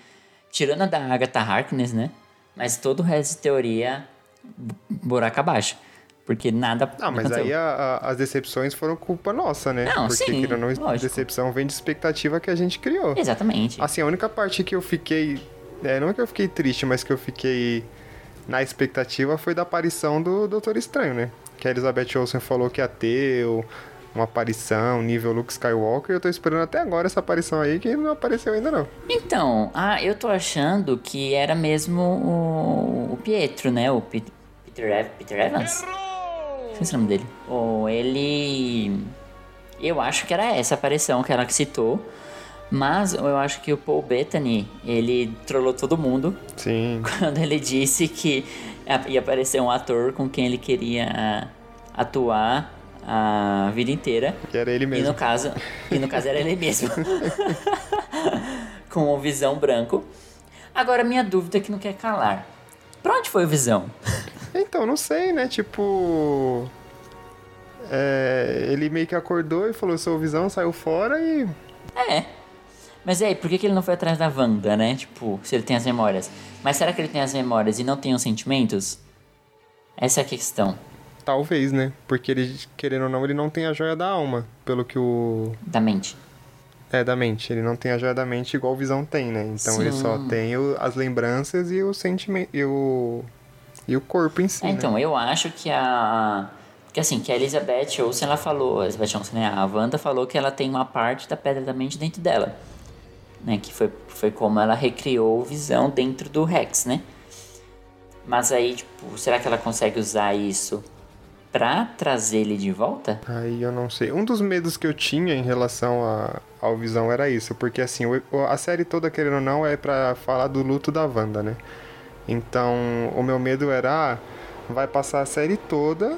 tirando a da Agatha Harkness, né? Mas todo o resto de teoria, bu- buraco abaixo. Porque nada Ah, mas aconteceu. aí a- a- as decepções foram culpa nossa, né? Não, Porque, sim, não, lógico. decepção vem de expectativa que a gente criou. Exatamente. Assim, a única parte que eu fiquei... É, não é que eu fiquei triste, mas que eu fiquei na expectativa foi da aparição do Doutor Estranho, né? Que a Elizabeth Olsen falou que ia ter uma aparição nível Luke Skywalker. Eu tô esperando até agora essa aparição aí, que não apareceu ainda não. Então, ah, eu tô achando que era mesmo o, o Pietro, né? O Pet- Peter, Ev- Peter Evans? Esqueci o nome dele. Ou ele. Eu acho que era essa aparição que ela que citou. Mas eu acho que o Paul Bettany, ele trollou todo mundo Sim. (laughs) quando ele disse que ia aparecer um ator com quem ele queria atuar a vida inteira. Que era ele E mesmo. no caso, e no caso era ele mesmo. (laughs) Com o Visão branco. Agora, minha dúvida é que não quer calar. Pra onde foi o Visão? Então, não sei, né? Tipo. é, ele meio que acordou e falou: sou visão, saiu fora e. É. Mas aí, por que, que ele não foi atrás da Wanda, né? Tipo, se ele tem as memórias. Mas será que ele tem as memórias e não tem os sentimentos? Essa é a questão Talvez, né? Porque ele, querendo ou não, ele não tem a joia da alma. Pelo que o. da mente. É, da mente. Ele não tem a joia da mente igual o Visão tem, né? Então ele só Sim. tem o- as lembranças e o sentimento. E o. E o corpo em si. É, né? então, eu acho que a. Porque assim, que a Elizabeth Olsen, ela falou, a Elizabeth Olsen, né? A Wanda falou que ela tem uma parte da pedra da mente dentro dela. Né? Que foi, foi como ela recriou o visão dentro do Rex, né? Mas aí, tipo, será que ela consegue usar isso pra trazer ele de volta? Aí eu não sei. Um dos medos que eu tinha em relação a, ao Visão era isso, porque assim, a série toda, querendo ou não, é pra falar do luto da Wanda, né? Então, o meu medo era, ah, vai passar a série toda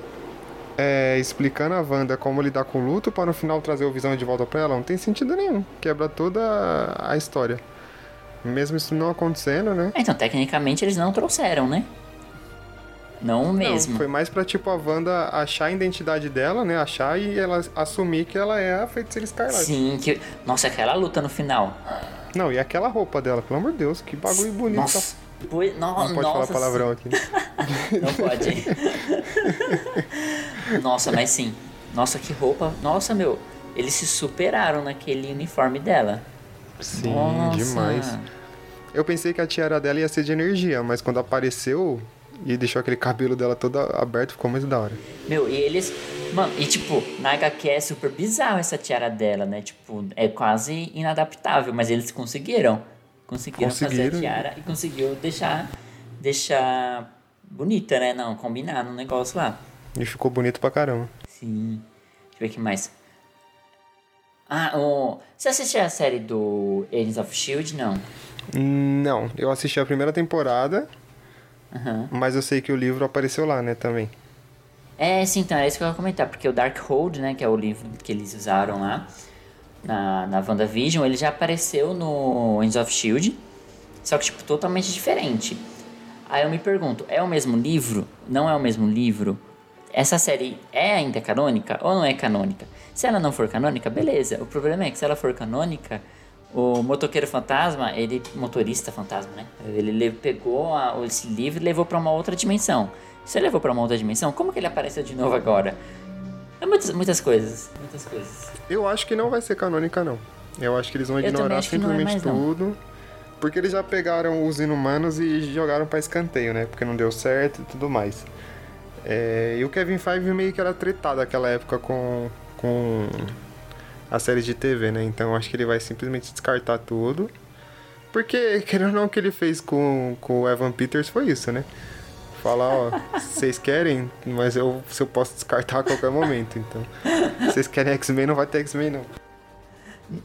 é, explicando a Wanda como lidar com o luto pra no final trazer o Visão de volta pra ela. Não tem sentido nenhum. Quebra toda a história. Mesmo isso não acontecendo, né? É, Então, tecnicamente, eles não trouxeram, né? Não mesmo. Não, foi mais pra, tipo, a Wanda achar a identidade dela, né? Achar e ela assumir que ela é a feiticeira escarlate. Sim, que. Nossa, aquela luta no final. Não, e aquela roupa dela, pelo amor de Deus, que bagulho bonito. Nossa. Foi, no, Não pode nossa, falar palavrão aqui. Não pode. Nossa, mas sim. Nossa, que roupa. Nossa, meu. Eles se superaram naquele uniforme dela. Sim, Nossa. demais. Eu pensei que a tiara dela ia ser de energia, mas quando apareceu e deixou aquele cabelo dela todo aberto, ficou mais da hora. Meu, e eles. Mano, e tipo, na HQ é super bizarro essa tiara dela, né? Tipo, é quase inadaptável, mas eles conseguiram. Conseguiram, fazer Conseguiram. a tiara e conseguiu deixar deixar bonita, né? Não, combinar no negócio lá. E ficou bonito pra caramba. Sim. Deixa eu ver o que mais. Ah, o... você assistiu a série do Agents of S.H.I.E.L.D.? Não. Não, eu assisti a primeira temporada, Aham. mas eu sei que o livro apareceu lá, né, também. É, sim, então, é isso que eu ia comentar, porque o Darkhold, né, que é o livro que eles usaram lá na, na WandaVision, ele já apareceu no Agents of S.H.I.E.L.D., só que, tipo, totalmente diferente. Aí eu me pergunto, é o mesmo livro? Não é o mesmo livro? Essa série é ainda canônica ou não é canônica? Se ela não for canônica, beleza. O problema é que se ela for canônica, o motoqueiro fantasma, ele, motorista fantasma, né? Ele le- pegou a- esse livro e levou pra uma outra dimensão. Se ele levou pra uma outra dimensão, como que ele apareceu de novo agora? É muitas, muitas coisas, muitas coisas. Eu acho que não vai ser canônica, não. Eu acho que eles vão ignorar não é simplesmente não. tudo. Porque eles já pegaram os inumanos e jogaram pra escanteio, né? Porque não deu certo e tudo mais. É, e o Kevin Feige meio que era tretado naquela época com, com a série de TV, né? Então eu acho que ele vai simplesmente descartar tudo. Porque, querendo ou não, o que ele fez com, com o Evan Peters foi isso, né? Falar, ó, vocês querem, mas eu, se eu posso descartar a qualquer momento, então. Vocês querem X-Men, não vai ter X-Men, não.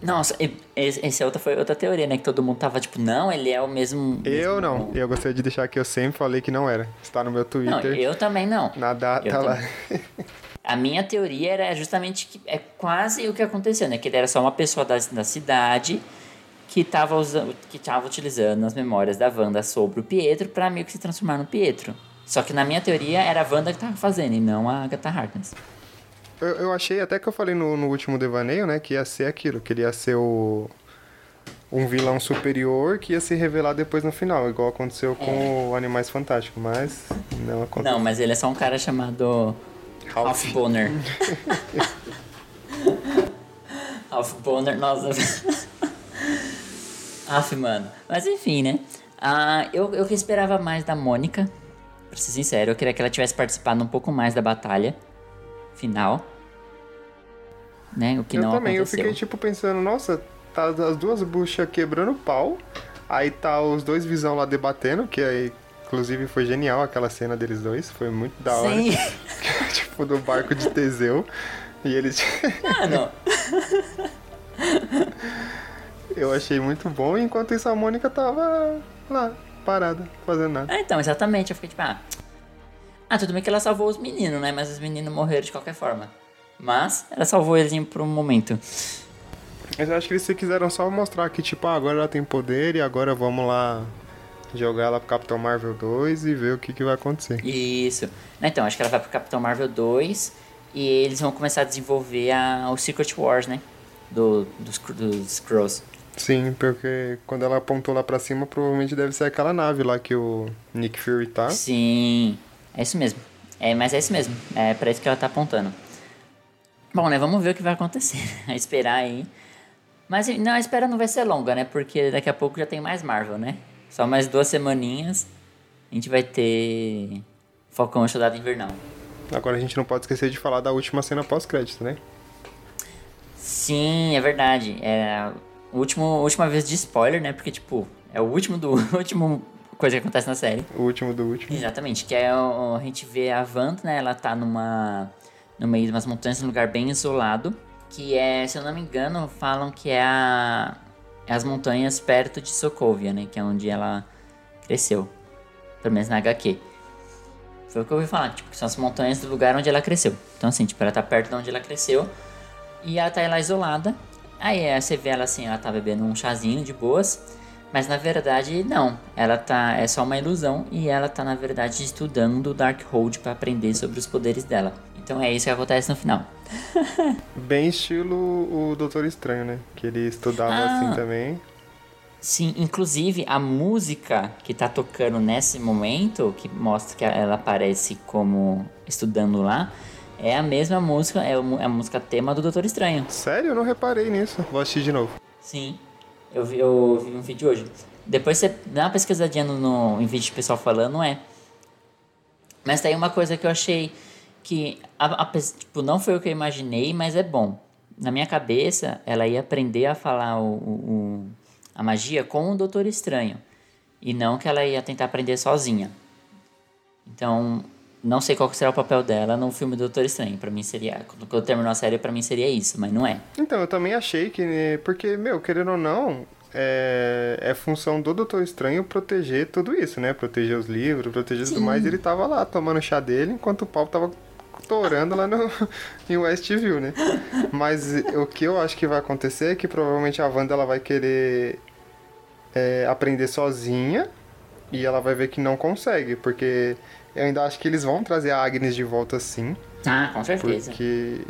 Nossa, essa outra foi outra teoria, né? Que todo mundo tava tipo, não, ele é o mesmo. Eu mesmo- não. Eu gostaria de deixar que eu sempre falei que não era. Está no meu Não, Twitter. eu também não. Na data Eu lá. A minha teoria era justamente que é quase o que aconteceu, né? Que ele era só uma pessoa da, da cidade que estava usando, que tava utilizando as memórias da Wanda sobre o Pietro pra meio que se transformar no Pietro. Só que na minha teoria era a Wanda que tava fazendo e não a Agatha Harkness. Eu, eu achei até que eu falei no, no último devaneio, né? Que ia ser aquilo, que ele ia ser o. Um vilão superior que ia se revelar depois no final, igual aconteceu com o Animais Fantásticos, mas não aconteceu. Não, mas ele é só um cara chamado Ralph Bonner. Ralph Bonner, (laughs) nossa. (laughs) Aff, mano. Mas enfim, né? Ah, eu, eu que esperava mais da Mônica. Pra ser sincero, eu queria que ela tivesse participado um pouco mais da batalha final. Né? O que eu não também, eu aconteceu. fiquei tipo pensando, nossa, tá as duas buchas quebrando pau, aí tá os dois visão lá debatendo, que aí, inclusive foi genial aquela cena deles dois, foi muito da hora. Sim. (laughs) tipo, do barco de Teseu. E eles. (laughs) Mano, eu achei muito bom, enquanto isso a Mônica tava lá, parada, fazendo nada. Ah, então, exatamente. Eu fiquei tipo, ah. Ah, tudo bem que ela salvou os meninos, né? Mas os meninos morreram de qualquer forma. Mas ela salvou eles por um momento. Mas eu acho que eles quiseram só mostrar que, tipo, ah, agora ela tem poder e agora vamos lá jogar ela pro Capitão Marvel 2 e ver o que, que vai acontecer. Isso. Então, acho que ela vai pro Capitão Marvel 2 e eles vão começar a desenvolver a, o Secret Wars, né? Do, dos, dos Skrulls. Sim, porque quando ela apontou lá pra cima, provavelmente deve ser aquela nave lá que o Nick Fury tá. Sim, é isso mesmo. É, mas é isso mesmo. É pra isso que ela tá apontando. Bom, né? Vamos ver o que vai acontecer. (laughs) A esperar aí. Mas não, a espera não vai ser longa, né? Porque daqui a pouco já tem mais Marvel, né? Só mais duas semaninhas a gente vai ter Falcão e Soldado Invernal. Agora a gente não pode esquecer de falar da última cena pós-crédito, né? Sim, é verdade. É último, última vez de spoiler, né? Porque, tipo, é o último do (laughs) último coisa que acontece na série. O último do último. Exatamente, que é o, a gente vê a Wanda, né? Ela tá numa no meio de umas montanhas, num lugar bem isolado, que é, se eu não me engano, falam que é, a, é as montanhas perto de Sokovia, né? Que é onde ela cresceu, pelo menos na HQ. Foi o que eu ouvi falar, tipo, que são as montanhas do lugar onde ela cresceu. Então assim, tipo, ela tá perto de onde ela cresceu e ela tá lá isolada. Aí é, você vê ela assim, ela tá bebendo um chazinho de boas. Mas na verdade, não. Ela tá. É só uma ilusão e ela tá, na verdade, estudando o Darkhold para aprender sobre os poderes dela. Então é isso que acontece no final. (laughs) Bem estilo o Doutor Estranho, né? Que ele estudava Ah. assim também. Sim, inclusive a música que tá tocando nesse momento, que mostra que ela aparece como estudando lá, é a mesma música, é é a música tema do Doutor Estranho. Sério? Eu não reparei nisso. Vou assistir de novo. Sim, eu vi, eu vi um vídeo hoje. Depois você dá uma pesquisadinha no, no, em vídeo de pessoal falando, não é. Mas tem uma coisa que eu achei que, a, a tipo, não foi o que eu imaginei, mas é bom. Na minha cabeça, ela ia aprender a falar o- o- a magia com o Doutor Estranho. E não que ela ia tentar aprender sozinha. Então, não sei qual será o papel dela no filme do Doutor Estranho. Pra mim seria. Quando eu terminou a série, pra mim seria isso, mas não é. Então, eu também achei que. Porque, meu, querendo ou não, é, é função do Doutor Estranho proteger tudo isso, né? Proteger os livros, proteger tudo mais. Ele tava lá tomando chá dele enquanto o pau tava torando lá no, (laughs) em Westview, né? Mas o que eu acho que vai acontecer é que provavelmente a Wanda ela vai querer é, aprender sozinha e ela vai ver que não consegue, porque eu ainda acho que eles vão trazer a Agnes de volta sim. Ah, com certeza. Porque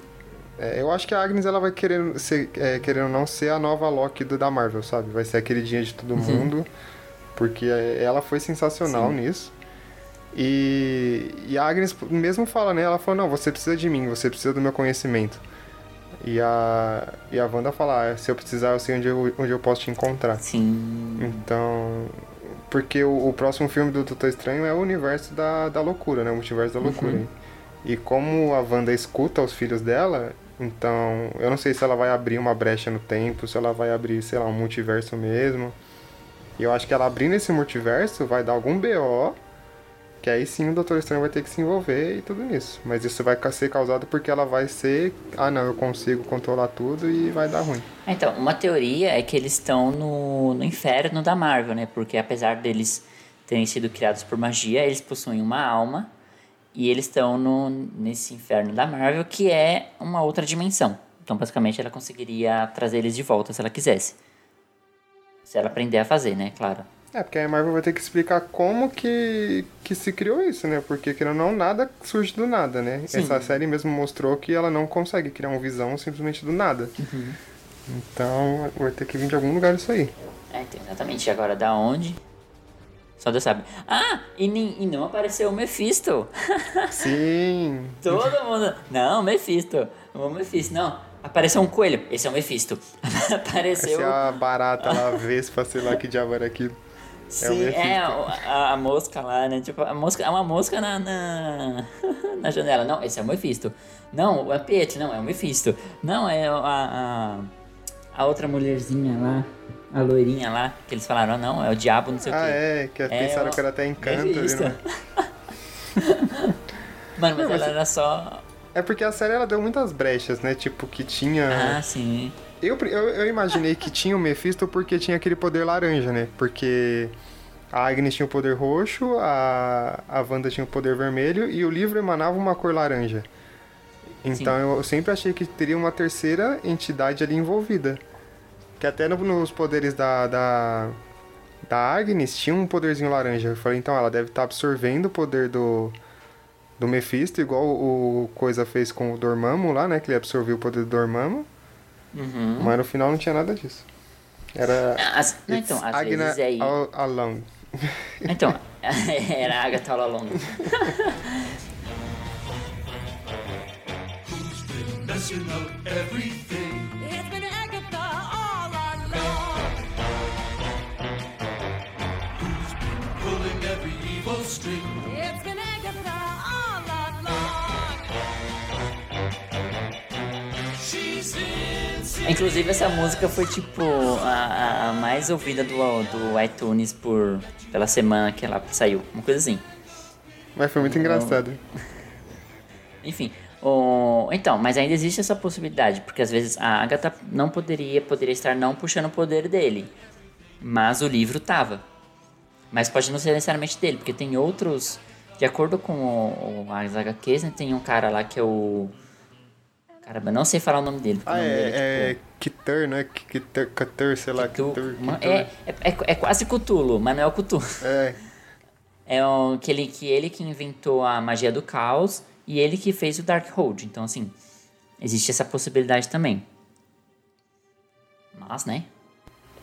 é, eu acho que a Agnes ela vai querer ser, é, querendo não ser a nova Loki do, da Marvel, sabe? Vai ser a queridinha de todo mundo. Porque é, ela foi sensacional Sim. nisso. E, e a Agnes mesmo fala, né? Ela falou, não, você precisa de mim, você precisa do meu conhecimento. E a, e a Wanda fala, ah, se eu precisar, eu sei onde eu, onde eu posso te encontrar. Sim. Então. Porque o, o próximo filme do Doutor Estranho é o universo da, da loucura, né? O multiverso da loucura. E como a Wanda escuta os filhos dela, então eu não sei se ela vai abrir uma brecha no tempo, se ela vai abrir, sei lá, um multiverso mesmo. E eu acho que ela abrindo esse multiverso vai dar algum BO, que aí sim o Doutor Estranho vai ter que se envolver e tudo nisso. Mas isso vai ser causado porque ela vai ser, ah não, eu consigo controlar tudo e vai dar ruim. Então, uma teoria é que eles estão no, no inferno da Marvel, né? Porque apesar deles terem sido criados por magia, eles possuem uma alma e eles estão nesse inferno da Marvel, que é uma outra dimensão. Então, basicamente, ela conseguiria trazer eles de volta se ela quisesse. Se ela aprender a fazer, né? Claro. É, porque a Marvel vai ter que explicar como que, que se criou isso, né? Porque, querendo ou não, nada surge do nada, né? Sim. Essa série mesmo mostrou que ela não consegue criar uma visão simplesmente do nada. Uhum. Então, vai ter que vir de algum lugar isso aí. É, então, exatamente. Agora, da onde? Só Deus sabe. Ah, e, nem- e não apareceu o Mephisto. (laughs) Sim. Todo mundo. Não, Mephisto. O Mephisto, não. Apareceu um coelho. Esse é o Mephisto. (laughs) Apareceu. Essa é a barata lá, a (laughs) vespa, sei lá que diabo era aquilo. É o Sim, Mephisto. é, a, a mosca lá, né? Tipo, a mosca, é uma mosca na, na, (laughs) na janela. Não, esse é o Mephisto. Não, o Apete, não, é o Mephisto. Não, é a, a, a outra mulherzinha lá, a loirinha lá, que eles falaram, não, é o diabo, não sei o Ah, quê. é, que pensaram o- que era até encanto. ali, Mephisto. né? (laughs) Mano, mas Não, mas- ela era só... É porque a série ela deu muitas brechas, né? Tipo, que tinha. Ah, sim. Eu, eu, eu imaginei que tinha o Mephisto porque tinha aquele poder laranja, né? Porque a Agnes tinha o poder roxo, a, a Wanda tinha o poder vermelho e o livro emanava uma cor laranja. Então eu, eu sempre achei que teria uma terceira entidade ali envolvida. Que até no- nos poderes da, da, da Agnes tinha um poderzinho laranja. Eu falei, então ela deve estar absorvendo o poder do, do Mephisto, igual o Coisa fez com o Dormammu lá, né? Que ele absorveu o poder do Dormammu. Uhum. Mas no final não tinha nada disso. Era. As, não, então, às Agna vezes é aí... all along. Então, (laughs) (laughs) era a Agatha all along. Messing up everything. It's been Inclusive, essa música foi tipo a, a- mais ouvida do, do iTunes por, pela semana que ela saiu. Uma coisa assim. Mas foi muito engraçado. Enfim. o- então, mas ainda existe essa possibilidade, porque às vezes a Agatha não poderia, poderia estar não puxando o poder dele. Mas o livro tava. Mas pode não ser necessariamente dele, porque tem outros. De acordo com o, o, as HQs, né, tem um cara lá que é o. Caramba, não sei falar o nome dele. Ah, o nome dele é, tipo, é Kitter, né? Kitter, Kitter, sei lá, Uma- Kitter. é, é, é, é quase Cthulhu, mas não é o Cthulhu. É, (laughs) É o, aquele que ele que inventou a magia do caos e ele que fez o Darkhold. Então, assim, existe essa possibilidade também. Mas, né?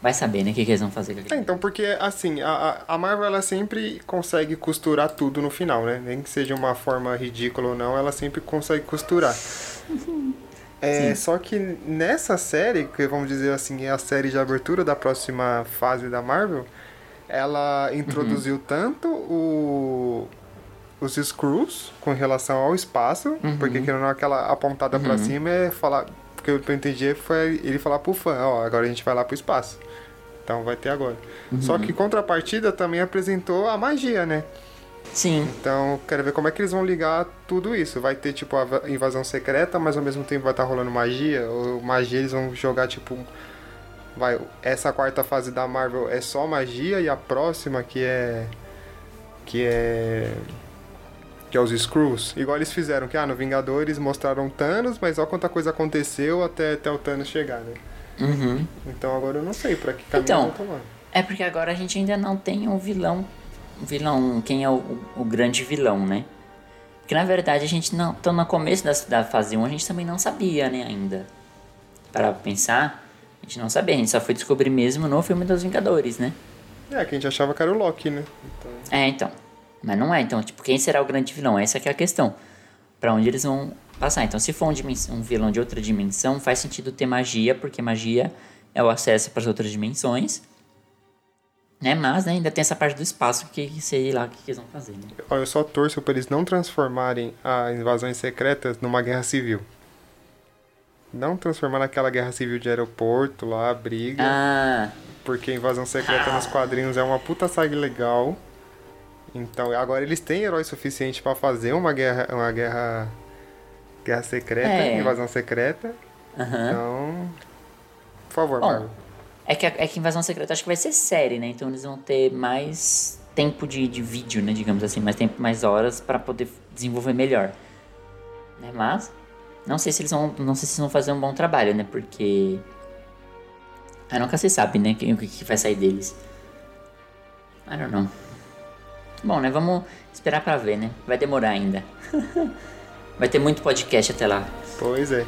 Vai saber, né? O que, que eles vão fazer com É, então, porque assim, a, a Marvel ela sempre consegue costurar tudo no final, né? Nem que seja uma forma ridícula ou não, ela sempre consegue costurar. É, só que nessa série, que vamos dizer assim, é a série de abertura da próxima fase da Marvel, ela introduziu tanto o, os Screws com relação ao espaço, porque querendo aquela apontada pra cima é falar. Que eu entendi foi ele falar pro fã, ó, agora a gente vai lá pro espaço. Então vai ter agora. Só que contrapartida também apresentou a magia, né? Sim. Então, quero ver como é que eles vão ligar tudo isso. Vai ter, tipo, a va- invasão secreta, mas ao mesmo tempo vai estar rolando magia. Ou magia eles vão jogar, tipo. Vai, essa quarta fase da Marvel é só magia e a próxima que é. Que é. Que é os Screws. Igual eles fizeram, que ah, no Vingadores mostraram Thanos, mas olha quanta coisa aconteceu até, até o Thanos chegar, né? Uhum. Então agora eu não sei pra que caminho Então, tomar. É porque agora a gente ainda não tem um vilão. Um vilão, quem é o, o grande vilão, né? Porque na verdade a gente não. Então no começo da, da fase 1 a gente também não sabia, né, ainda. Para pensar, a gente não sabia, a gente só foi descobrir mesmo no filme dos Vingadores, né? É, que a gente achava que era o Loki, né? Então, É, então. Mas não é, então, tipo, quem será o grande vilão? Essa que é a questão. Pra onde eles vão passar. Então, se for um, um vilão de outra dimensão, faz sentido ter magia, porque magia é o acesso para as outras dimensões. Né? Mas né, ainda tem essa parte do espaço que sei lá o que, que eles vão fazer, né? Eu só torço pra eles não transformarem as invasões secretas numa guerra civil. Não transformar naquela guerra civil de aeroporto lá, briga. Ah, Porque invasão secreta nos quadrinhos é uma puta saga legal. Então, agora eles têm herói suficiente pra fazer uma guerra, uma guerra, guerra secreta, É. invasão secreta. aham. Então, por favor, Bom, Marvel. É que, é que Invasão Secreta acho que vai ser série, né? Então eles vão ter mais tempo de, de vídeo, né? Digamos assim, mais tempo, mais horas para poder desenvolver melhor. Né? Mas não sei se eles vão, não sei se vão fazer um bom trabalho, né? Porque ah, nunca se sabe, né? O que, que vai sair deles. I don't know. Bom, né? Vamos esperar pra ver, né? Vai demorar ainda. (laughs) vai ter muito podcast até lá. Pois é.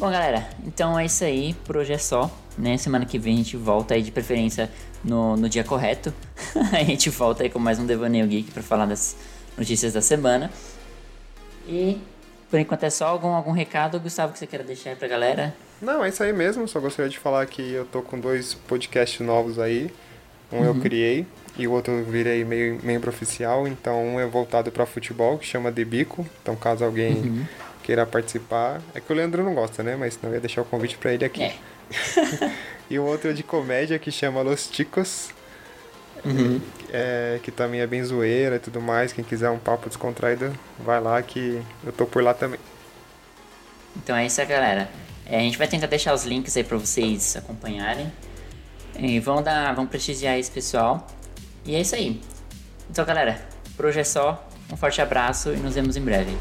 Bom, galera, então é isso aí. Por hoje é só. Né? Semana que vem a gente volta aí de preferência no, no dia correto. (laughs) a gente volta aí com mais um Devaneio Geek pra falar das notícias da semana. E por enquanto é só algum, algum recado, Gustavo, que você queira deixar aí pra galera? Não, é isso aí mesmo. Só gostaria de falar que eu tô com dois podcasts novos aí. Um eu criei e o outro eu virei meio membro oficial. Então um é voltado pra futebol, que chama De Bico. Então caso alguém queira participar. É que o Leandro não gosta, né? Mas senão eu ia deixar o convite pra ele aqui. É. (laughs) E o outro é de comédia que chama Los Ticos. É, que também é bem zoeira e tudo mais. Quem quiser um papo descontraído, vai lá que eu tô por lá também. Então é isso aí, galera. É, a gente vai tentar deixar os links aí pra vocês acompanharem. E vamos dar, vamos prestigiar esse pessoal. E é isso aí. Então, galera, por hoje é só. Um forte abraço e nos vemos em breve.